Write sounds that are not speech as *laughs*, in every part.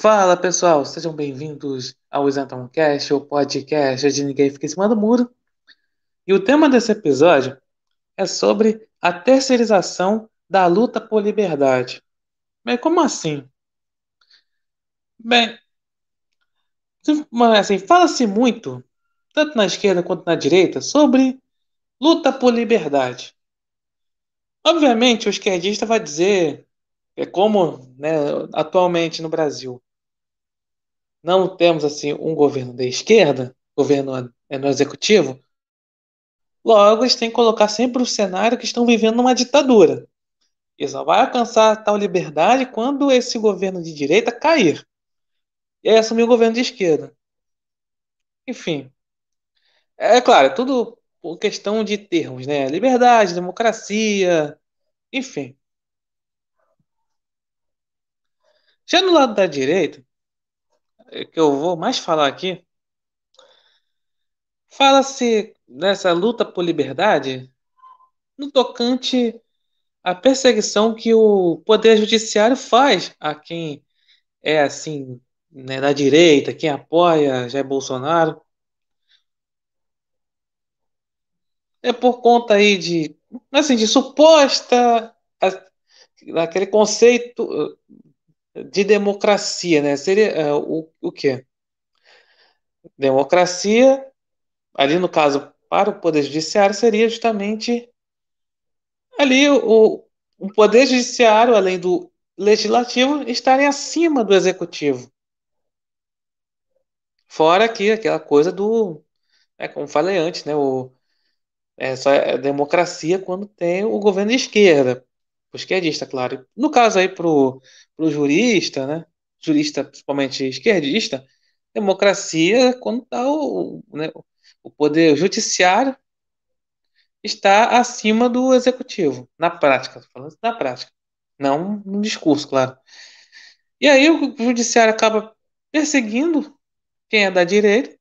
Fala pessoal, sejam bem-vindos ao Isentão Cast, o podcast de Ninguém Fica em Cima do Muro. E o tema desse episódio é sobre a terceirização da luta por liberdade. Mas como assim? Bem, assim, fala-se muito, tanto na esquerda quanto na direita, sobre luta por liberdade. Obviamente, o esquerdista vai dizer é como né, atualmente no Brasil não temos assim um governo de esquerda, governo é, no executivo, logo eles têm que colocar sempre o cenário que estão vivendo numa ditadura. E só vai alcançar tal liberdade quando esse governo de direita cair. E aí assumir o governo de esquerda. Enfim. É claro, é tudo por questão de termos, né? Liberdade, democracia, enfim. Já no lado da direita, é que eu vou mais falar aqui, fala-se nessa luta por liberdade no tocante à perseguição que o poder judiciário faz a quem é assim né, da direita, quem apoia Jair Bolsonaro. É por conta aí de assim de suposta aquele conceito de democracia, né? Seria uh, o, o quê? Democracia, ali no caso, para o Poder Judiciário, seria justamente ali o, o Poder Judiciário, além do Legislativo, estarem acima do Executivo. Fora aqui aquela coisa do, é, como falei antes, né? O, é só é democracia quando tem o governo de esquerda, o esquerdista, claro. No caso aí pro para o jurista, né? Jurista principalmente esquerdista, democracia quando tá o, né, o poder judiciário está acima do executivo, na prática, falando na prática, não no discurso, claro. E aí o judiciário acaba perseguindo quem é da direita,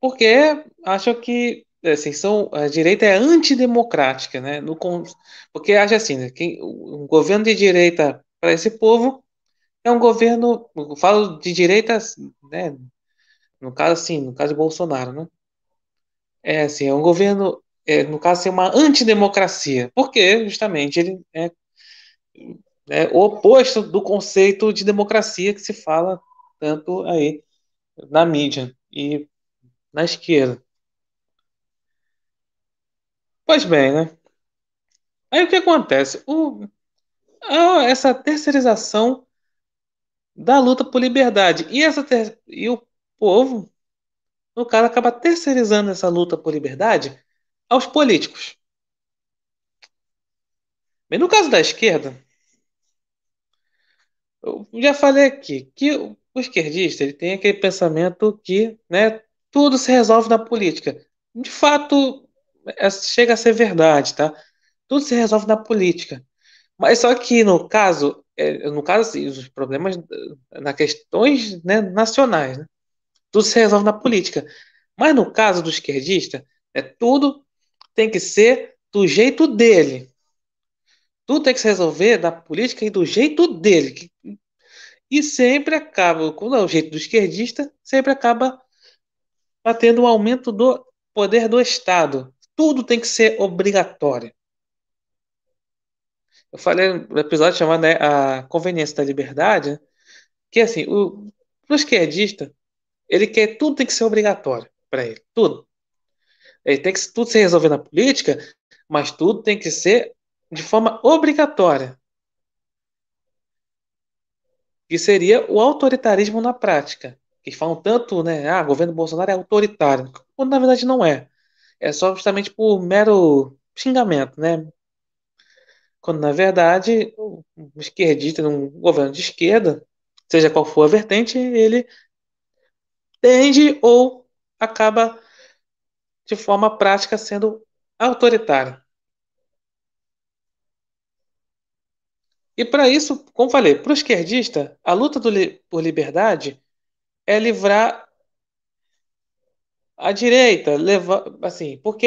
porque acham que assim, são, a direita é antidemocrática, né? No, porque acha assim, né? Quem, um governo de direita para esse povo é um governo, falo de direita, né? No caso assim, no caso de Bolsonaro, né? É assim, é um governo, é, no caso assim, uma antidemocracia, porque justamente ele é, é o oposto do conceito de democracia que se fala tanto aí na mídia e na esquerda. Pois bem, né? Aí o que acontece? O, essa terceirização da luta por liberdade. E, essa ter, e o povo, no caso, acaba terceirizando essa luta por liberdade aos políticos. Bem, no caso da esquerda, eu já falei aqui que o esquerdista ele tem aquele pensamento que né, tudo se resolve na política. De fato, chega a ser verdade, tá? Tudo se resolve na política. Mas só que no caso, é, no caso, assim, os problemas na questões né, nacionais, né? Tudo se resolve na política. Mas no caso do esquerdista, é tudo tem que ser do jeito dele. Tudo tem que se resolver na política e do jeito dele. E sempre acaba, quando é o jeito do esquerdista, sempre acaba batendo um aumento do poder do Estado tudo tem que ser obrigatório. Eu falei no episódio chamado né, A Conveniência da Liberdade, que assim, o, o esquerdista, ele quer tudo tem que ser obrigatório para ele, tudo. Ele tem que tudo se resolver na política, mas tudo tem que ser de forma obrigatória. Que seria o autoritarismo na prática. Que falam tanto, né? Ah, o governo Bolsonaro é autoritário. Quando na verdade não é é só justamente por mero xingamento, né? Quando na verdade o esquerdista, num governo de esquerda, seja qual for a vertente, ele tende ou acaba de forma prática sendo autoritário. E para isso, como falei, para o esquerdista, a luta por liberdade é livrar a direita leva assim, porque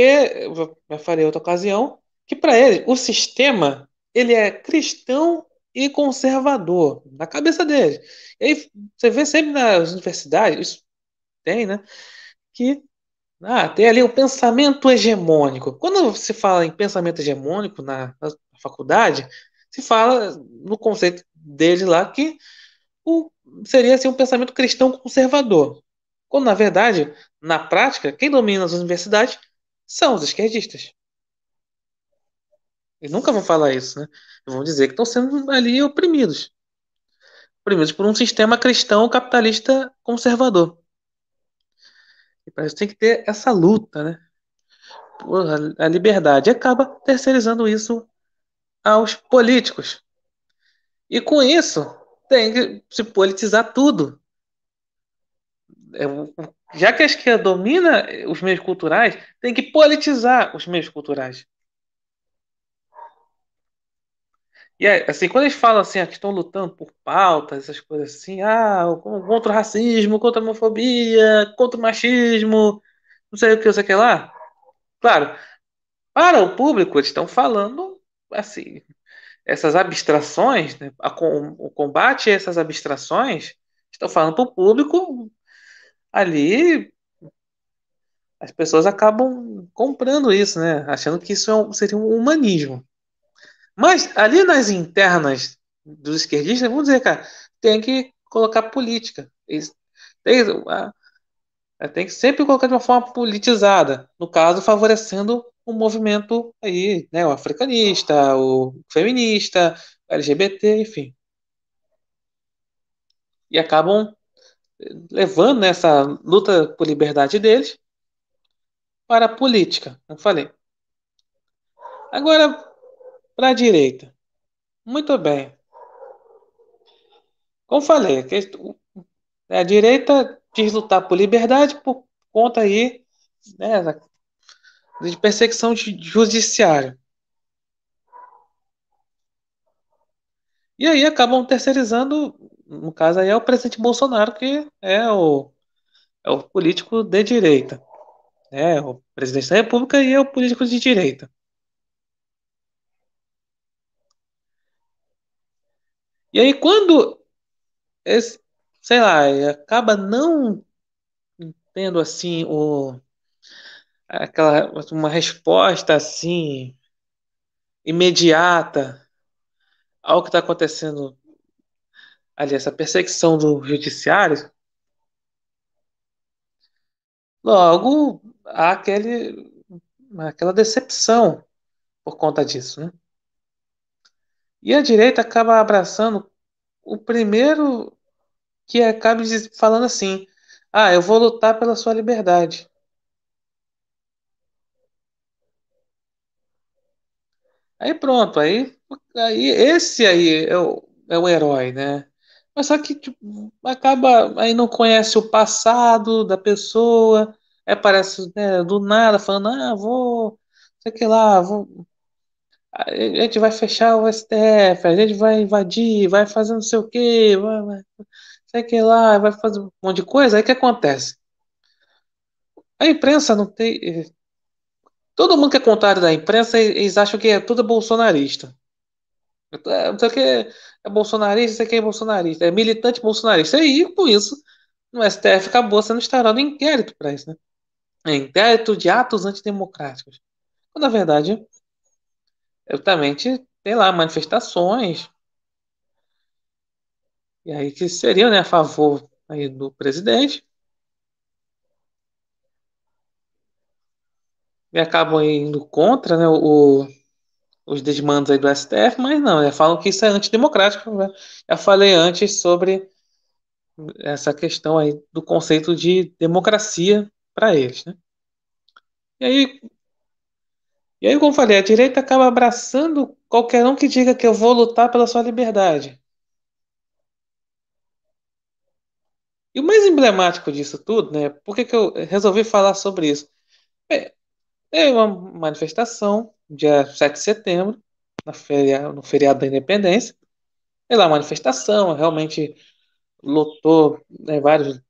eu falei outra ocasião que para ele o sistema ele é cristão e conservador na cabeça dele. E aí você vê sempre nas universidades, isso tem, né? Que ah, tem ali o pensamento hegemônico. Quando se fala em pensamento hegemônico na, na faculdade, se fala no conceito dele lá que o, seria assim, um pensamento cristão conservador. Quando, na verdade, na prática, quem domina as universidades são os esquerdistas. Eles nunca vão falar isso, né? Vão dizer que estão sendo ali oprimidos. Oprimidos por um sistema cristão capitalista conservador. E para isso tem que ter essa luta, né? Por a liberdade. E acaba terceirizando isso aos políticos. E com isso, tem que se politizar tudo. É, já que a esquerda domina os meios culturais, tem que politizar os meios culturais. E assim, quando eles falam assim, ah, que estão lutando por pautas, essas coisas assim, ah, contra o racismo, contra a homofobia, contra o machismo, não sei o que, não sei o que lá. Claro, para o público, eles estão falando assim, essas abstrações, né, a, o combate a essas abstrações, estão falando para o público ali. As pessoas acabam comprando isso, né? Achando que isso é seria um humanismo. Mas ali nas internas dos esquerdistas, vamos dizer, cara, tem que colocar política. Tem, tem que sempre colocar de uma forma politizada. No caso, favorecendo o movimento aí, né, o africanista, o feminista, LGBT, enfim. E acabam levando essa luta por liberdade deles para a política, como falei. Agora, para a direita. Muito bem. Como falei, a direita diz lutar por liberdade por conta aí né, de perseguição judiciária. E aí acabam terceirizando, no caso aí é o presidente Bolsonaro, que é o, é o político de direita. É o presidente da República e é o político de direita. E aí, quando, esse, sei lá, acaba não tendo assim o, aquela, uma resposta assim imediata ao que está acontecendo ali, essa perseguição do judiciário, logo há aquele, aquela decepção por conta disso, né? E a direita acaba abraçando o primeiro que acaba falando assim: ah, eu vou lutar pela sua liberdade. Aí pronto, aí, aí esse aí é o, é o herói, né? Mas só que tipo, acaba aí não conhece o passado da pessoa, aí aparece né, do nada falando, ah, vou, sei que lá, vou, a gente vai fechar o STF, a gente vai invadir, vai fazer não sei o quê, vai, vai, sei que lá, vai fazer um monte de coisa. Aí o que acontece? A imprensa não tem. Todo mundo que é contrário da imprensa, eles acham que é tudo bolsonarista. É, é bolsonarista, isso aqui é bolsonarista, é militante bolsonarista. E aí, com isso, no STF acabou sendo instaurado inquérito para isso, né? É inquérito de atos antidemocráticos. Quando, na verdade, exatamente, tem lá, manifestações, e aí que seriam né, a favor aí do presidente. E acabam indo contra né, o, os desmandos aí do STF, mas não, já falam que isso é antidemocrático. Né? Já falei antes sobre essa questão aí do conceito de democracia para eles. Né? E aí, e aí, como falei, a direita acaba abraçando qualquer um que diga que eu vou lutar pela sua liberdade. E o mais emblemático disso tudo, né? Por que, que eu resolvi falar sobre isso? É, é uma manifestação, dia 7 de setembro, feria, no feriado da Independência. É lá, manifestação, realmente lotou né, vários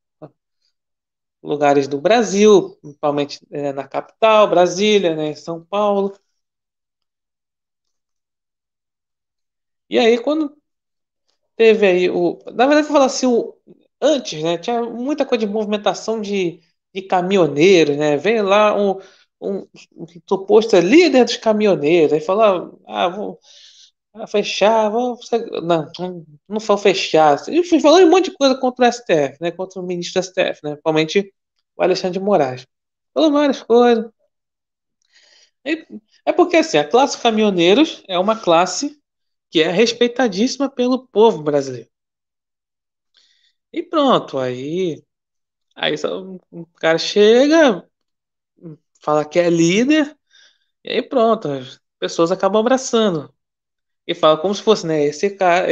lugares do Brasil, principalmente é, na capital, Brasília, né, São Paulo. E aí, quando teve aí o. Na verdade, eu falo assim, o, antes, né? Tinha muita coisa de movimentação de, de caminhoneiros, né? Veio lá um, um, um suposto líder dos caminhoneiros, aí falou, ah, vou ah, fechar, vou, não, não foi fechar. Enfim, falou um monte de coisa contra o STF, né? Contra o ministro do STF, né? Principalmente o Alexandre de Moraes. Falou várias coisas. É porque assim, a classe caminhoneiros é uma classe que é respeitadíssima pelo povo brasileiro. E pronto, aí, aí o cara chega, fala que é líder, e aí pronto, as pessoas acabam abraçando. E fala como se fosse, né? Esse cara,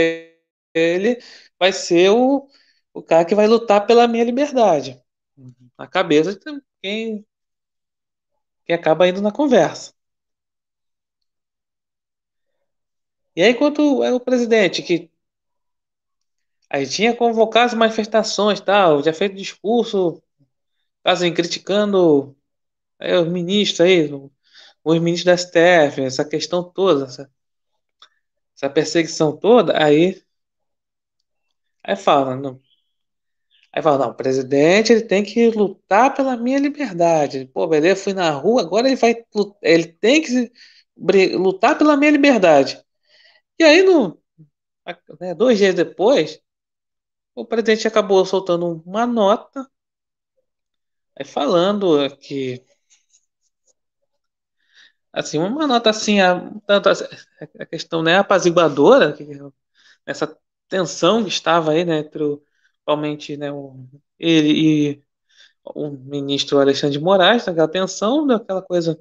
ele vai ser o, o cara que vai lutar pela minha liberdade. Na cabeça de quem, quem acaba indo na conversa. E aí, quanto é o presidente que aí tinha convocado as manifestações, tal, já feito discurso, assim, criticando os ministros aí, os ministros da STF, essa questão toda, essa, essa perseguição toda, aí aí fala, não, aí fala, não, o presidente ele tem que lutar pela minha liberdade. Pô, beleza, fui na rua, agora ele vai, ele tem que lutar pela minha liberdade. E aí, no, né, dois dias depois, o presidente acabou soltando uma nota aí falando que assim uma nota assim a, tanto a, a questão né apaziguadora que, essa tensão que estava aí né entre realmente né o, ele e o ministro Alexandre de Moraes aquela tensão daquela coisa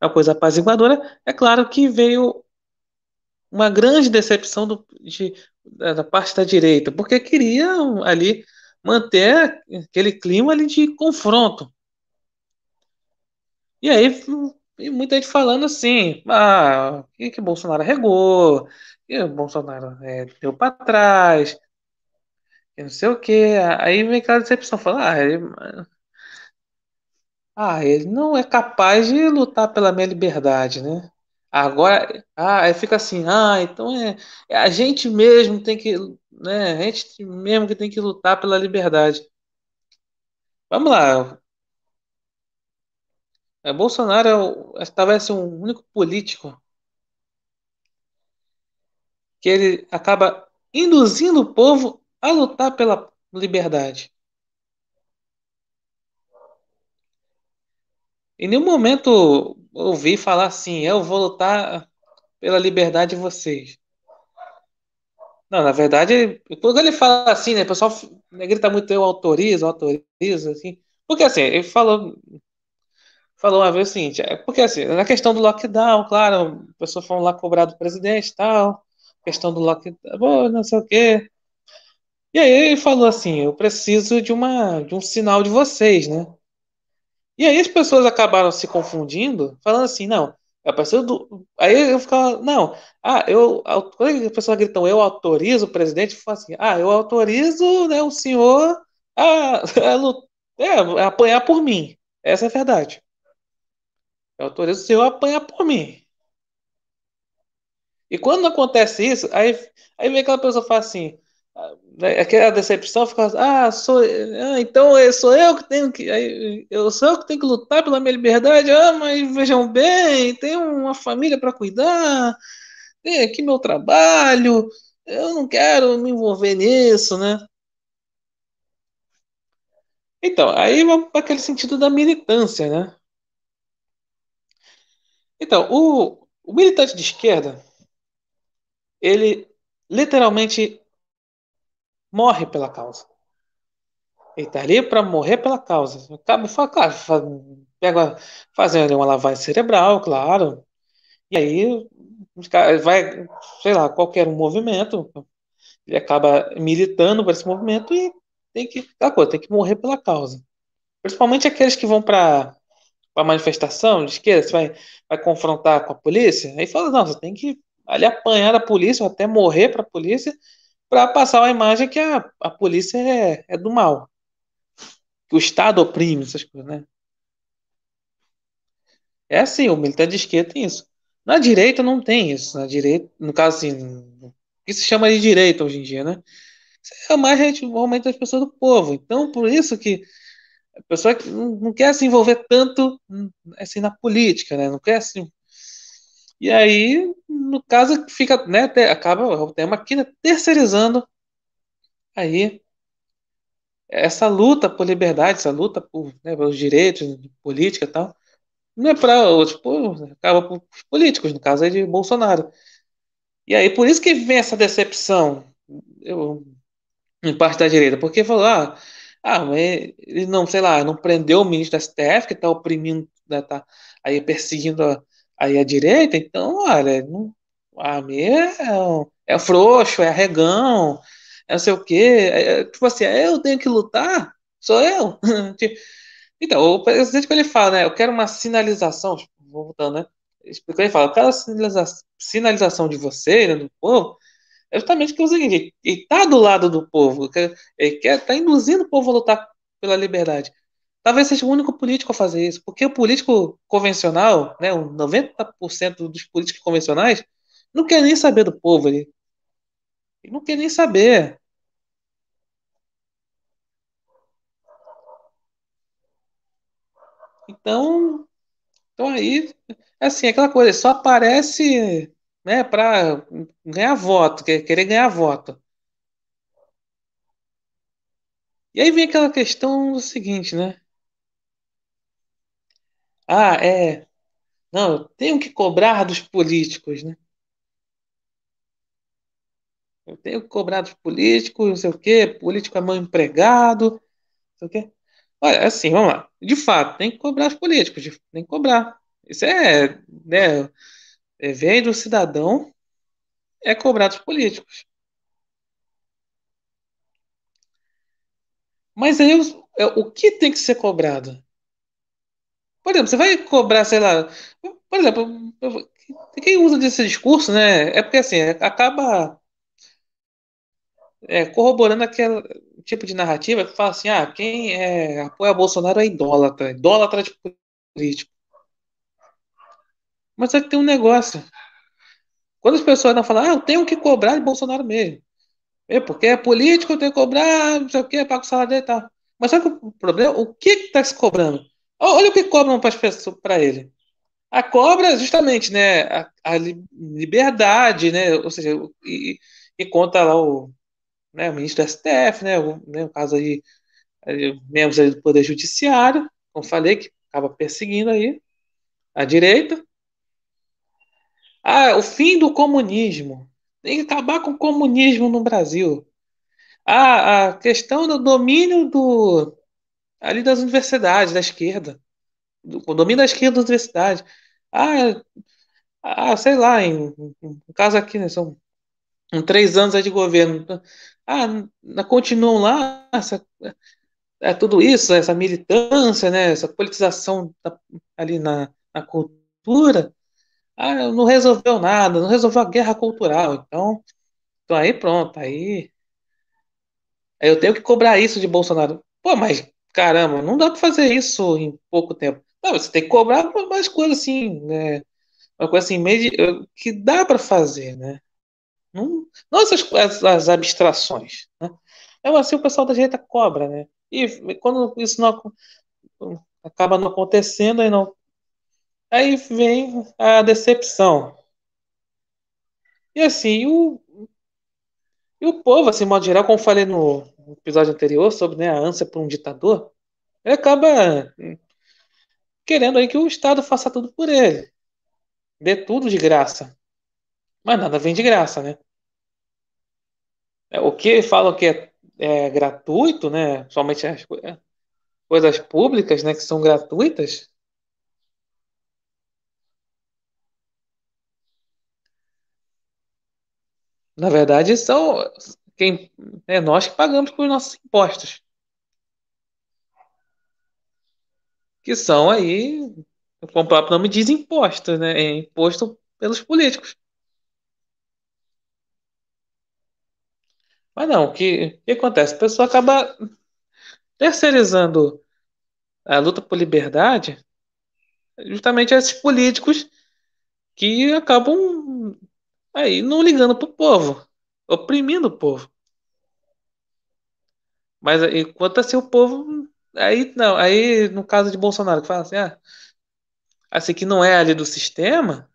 a coisa apaziguadora é claro que veio uma grande decepção do, de, da parte da direita, porque queriam ali manter aquele clima ali de confronto. E aí muita gente falando assim, ah, que, que Bolsonaro regou, que Bolsonaro é, deu para trás, que não sei o que. Aí vem aquela decepção, falar, ah, ele, ah, ele não é capaz de lutar pela minha liberdade, né? Agora, ah, aí fica assim, ah, então é, é a gente mesmo tem que, né, a gente mesmo que tem que lutar pela liberdade. Vamos lá. É, Bolsonaro é o, talvez assim, um único político que ele acaba induzindo o povo a lutar pela liberdade. Em nenhum momento ouvi falar assim, eu vou lutar pela liberdade de vocês. Não, na verdade, quando ele fala assim, né, o pessoal né, grita muito, eu autorizo, autorizo, assim. Porque assim, ele falou, falou uma vez o seguinte, é porque assim, na questão do lockdown, claro, a pessoa foi lá cobrar do presidente e tal, questão do lockdown, não sei o quê. E aí ele falou assim, eu preciso de uma de um sinal de vocês, né? E aí as pessoas acabaram se confundindo, falando assim, não, a pessoa do. Aí eu ficava, não, ah, eu. Quando a pessoa gritam, eu autorizo o presidente, fala assim, ah, eu autorizo né, o senhor a, *laughs* a, é, a apanhar por mim. Essa é a verdade. Eu autorizo o senhor a apanhar por mim. E quando acontece isso, aí, aí vem aquela pessoa e fala assim, né, aquela decepção fica ah sou ah, então sou eu que tenho que eu sou eu que tenho que lutar pela minha liberdade? Ah mas vejam bem tem uma família para cuidar tem aqui meu trabalho eu não quero me envolver nisso né? Então aí vamos para aquele sentido da militância né então o, o militante de esquerda ele literalmente morre pela causa. Ele está ali para morrer pela causa. Acaba, claro, pega, fazendo uma lavagem cerebral, claro. E aí vai, sei lá, qualquer um movimento, ele acaba militando para esse movimento e tem que, coisa, tem que morrer pela causa. Principalmente aqueles que vão para a manifestação de esquerda, você vai, vai confrontar com a polícia, aí fala, não, você tem que ali apanhar a polícia, ou até morrer para a polícia, para passar uma imagem que a, a polícia é, é do mal. Que o Estado oprime essas coisas, né? É assim, o militante de esquerda tem isso. Na direita não tem isso. Na direita, no caso assim, que se chama de direita hoje em dia, né? Isso é mais realmente das pessoas do povo. Então, por isso que a pessoa não quer se envolver tanto assim na política, né? Não quer assim. E aí, no caso, fica, né? Acaba o tema aqui, né, terceirizando aí essa luta por liberdade, essa luta por, né, pelos direitos, política e tal, não é para tipo, acaba para os políticos, no caso é de Bolsonaro. E aí, por isso que vem essa decepção, eu, em parte da direita, porque falou, ah, ah, ele não, sei lá, não prendeu o ministro da STF, que está oprimindo, né, tá aí perseguindo a, aí a direita, então, olha, não, a é, é frouxo, é arregão, é não sei o quê. É, é, tipo assim, é, eu tenho que lutar? Sou eu? *laughs* Tipo, então, o presidente que ele fala, né? Eu quero uma sinalização, tipo, voltando, né? Ele fala, eu quero a sinalização de você, né, do povo, é justamente que é o seguinte, ele está do lado do povo, quer, está induzindo o povo a lutar pela liberdade. Talvez seja o único político a fazer isso, porque o político convencional, né, o 90% dos políticos convencionais, não quer nem saber do povo, ele, ele não quer nem saber. Então, então aí, assim, aquela coisa, só aparece, né, para ganhar voto, querer ganhar voto. E aí vem aquela questão do seguinte, né? Ah, é. Não, eu tenho que cobrar dos políticos, né? Eu tenho que cobrar dos políticos, não sei o quê, político é mal empregado, não sei o quê. Olha, assim, vamos lá. De fato, tem que cobrar os políticos, tem que cobrar. Isso é, né, é, vem do cidadão, é cobrar dos políticos. Mas aí, o, o que tem que ser cobrado? Por exemplo, você vai cobrar, sei lá, por exemplo, quem usa desse discurso, né? É porque assim, acaba é, corroborando aquele tipo de narrativa que fala assim: ah, quem é, apoia Bolsonaro é idólatra, idólatra de político. Mas é que tem um negócio. Quando as pessoas não falam, ah, eu tenho que cobrar de Bolsonaro mesmo. É porque é político, eu tenho que cobrar, não sei o que, pago o salário dele e tal. Mas sabe o problema? O que está se cobrando? Olha o que cobram para ele. A cobra, justamente, né? A, a, liberdade, né? Ou seja, e, e conta lá o, né, o ministro do STF, né? O, né, o caso aí, membros aí do Poder Judiciário, como falei, que acaba perseguindo aí a direita. Ah, o fim do comunismo. Tem que acabar com o comunismo no Brasil. Ah, a questão do domínio do, ali das universidades, da esquerda. Do, o domínio da esquerda das universidades. Ah, ah sei lá, em, em caso aqui, né, são três anos aí de governo. Ah, continuam lá, essa, é tudo isso, essa militância, né, essa politização ali na, na cultura. Ah, não resolveu nada, não resolveu a guerra cultural. Então, então aí pronto, aí, aí eu tenho que cobrar isso de Bolsonaro. Pô, mas caramba, não dá para fazer isso em pouco tempo. Não, você tem que cobrar mais coisas assim, né? Uma coisa assim, meio que dá para fazer, né? Não, não essas as, as abstrações, né? É assim o pessoal da direita cobra, né? E quando isso não acaba não acontecendo, aí não aí vem a decepção. E assim, o e o povo, assim, modo geral, como falei no episódio anterior sobre né, a ânsia por um ditador, ele acaba querendo aí que o Estado faça tudo por ele. Dê tudo de graça. Mas nada vem de graça, né? É, o que falam que é, é gratuito, né? Somente as coisas públicas, né? Que são gratuitas. Na verdade, são quem é nós que pagamos com os nossos impostos. Que são aí, como o próprio nome diz, impostos, né? É imposto pelos políticos. Mas não, o que, que acontece? A pessoa acaba terceirizando a luta por liberdade justamente a esses políticos que acabam aí não ligando pro povo. oprimindo o povo. Mas enquanto assim o povo. Aí não, aí no caso de Bolsonaro, que fala assim, ah, assim que não é ali do sistema,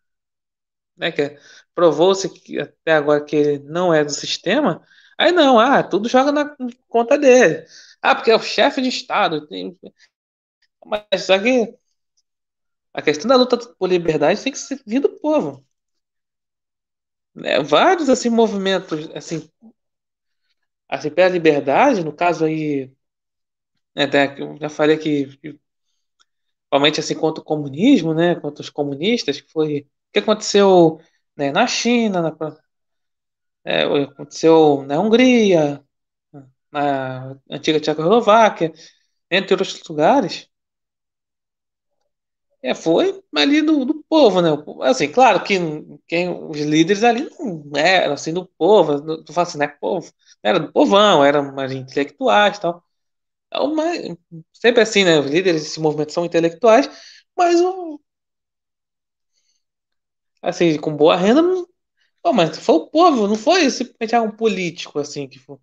né? Que provou-se que até agora que ele não é do sistema, aí não, ah, tudo joga na conta dele. Ah, porque é o chefe de Estado. Tem... Mas só que a questão da luta por liberdade tem que vir do povo. Né? Vários assim movimentos assim assim pela liberdade, no caso aí né, até eu já falei que principalmente assim contra o comunismo, né, contra os comunistas, que foi o que aconteceu né, na China, na, é, aconteceu na Hungria, na antiga Tchecoslováquia, entre outros lugares. É, foi ali do, do povo, né? Assim, claro que quem, os líderes ali não eram assim do povo, não falo assim, né? Povo, era do povão, eram mais intelectuais e tal. Então, mas, sempre assim, né? Os líderes desse movimento são intelectuais, mas assim, com boa renda, pô, mas foi o povo, não foi simplesmente um político assim que foi.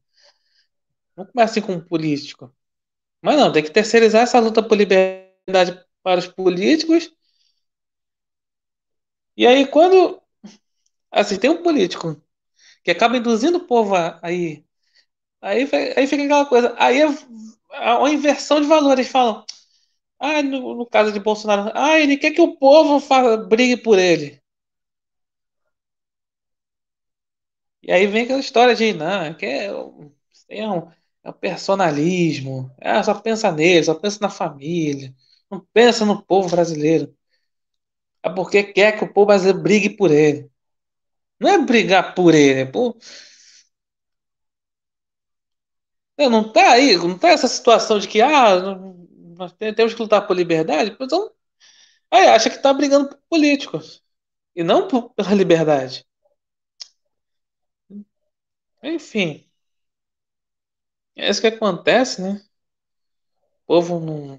Não começa assim com um político. Mas não, tem que terceirizar essa luta por liberdade para os políticos. E aí, quando assim, tem um político que acaba induzindo o povo a, aí, aí, aí fica aquela coisa. Aí é uma inversão de valores. Falam, ah, no, no, caso de Bolsonaro, ah, ele quer que o povo faça, brigue por ele. E aí vem aquela história de, não, que é, é, um, é um personalismo, ah, só pensa nele, só pensa na família. Não pensa no povo brasileiro. É porque quer que o povo brasileiro brigue por ele. Não é brigar por ele, é por... Não tá aí, não tá essa situação de que ah, nós temos que lutar por liberdade, então aí acha que tá brigando por políticos e não por, pela liberdade. Enfim, é isso que acontece, né? O povo não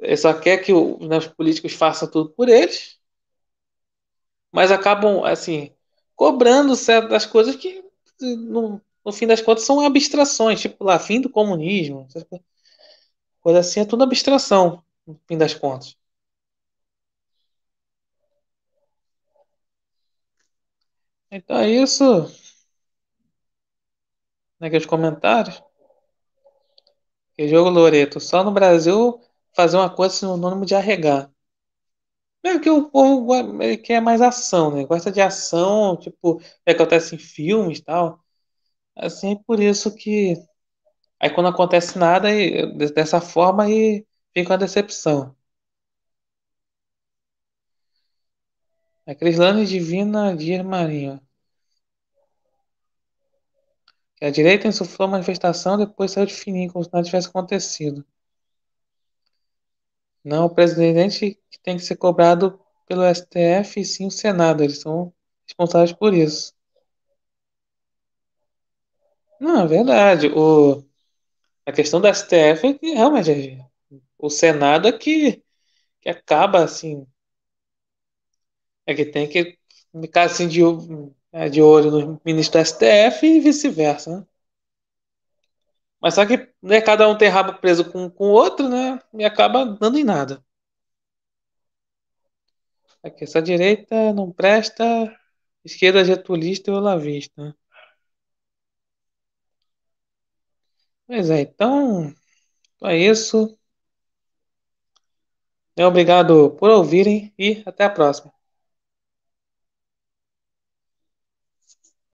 ele só quer que o, né, os políticos façam tudo por eles, mas acabam, assim, cobrando certas coisas que, no, no fim das contas, são abstrações, tipo lá, fim do comunismo, coisa assim, é tudo abstração, no fim das contas. Então é isso. Naqueles comentários. Que jogo Loreto. Só no Brasil fazer uma coisa sinônimo de arregar. É que o povo quer mais ação, né? Gosta de ação, tipo, é que acontece em filmes e tal. Assim, por isso que. Aí quando acontece nada, aí, dessa forma, aí fica uma decepção. A Crislane Divina Guia Marinho. Que a direita insuflou a manifestação, depois saiu de fininho, como se nada tivesse acontecido. Não, o presidente que tem que ser cobrado pelo STF e sim o Senado. Eles são responsáveis por isso. Não, é verdade. O, a questão do STF é que realmente é, o Senado é que, que acaba assim. É que tem que ficar assim de, é, de olho no ministro do STF e vice-versa, né? Mas só que né, cada um tem rabo preso com, com o outro, né? E acaba dando em nada. Aqui, essa direita não presta, esquerda getulista olavista. Né? Pois é, então, é isso. Obrigado por ouvirem e até a próxima.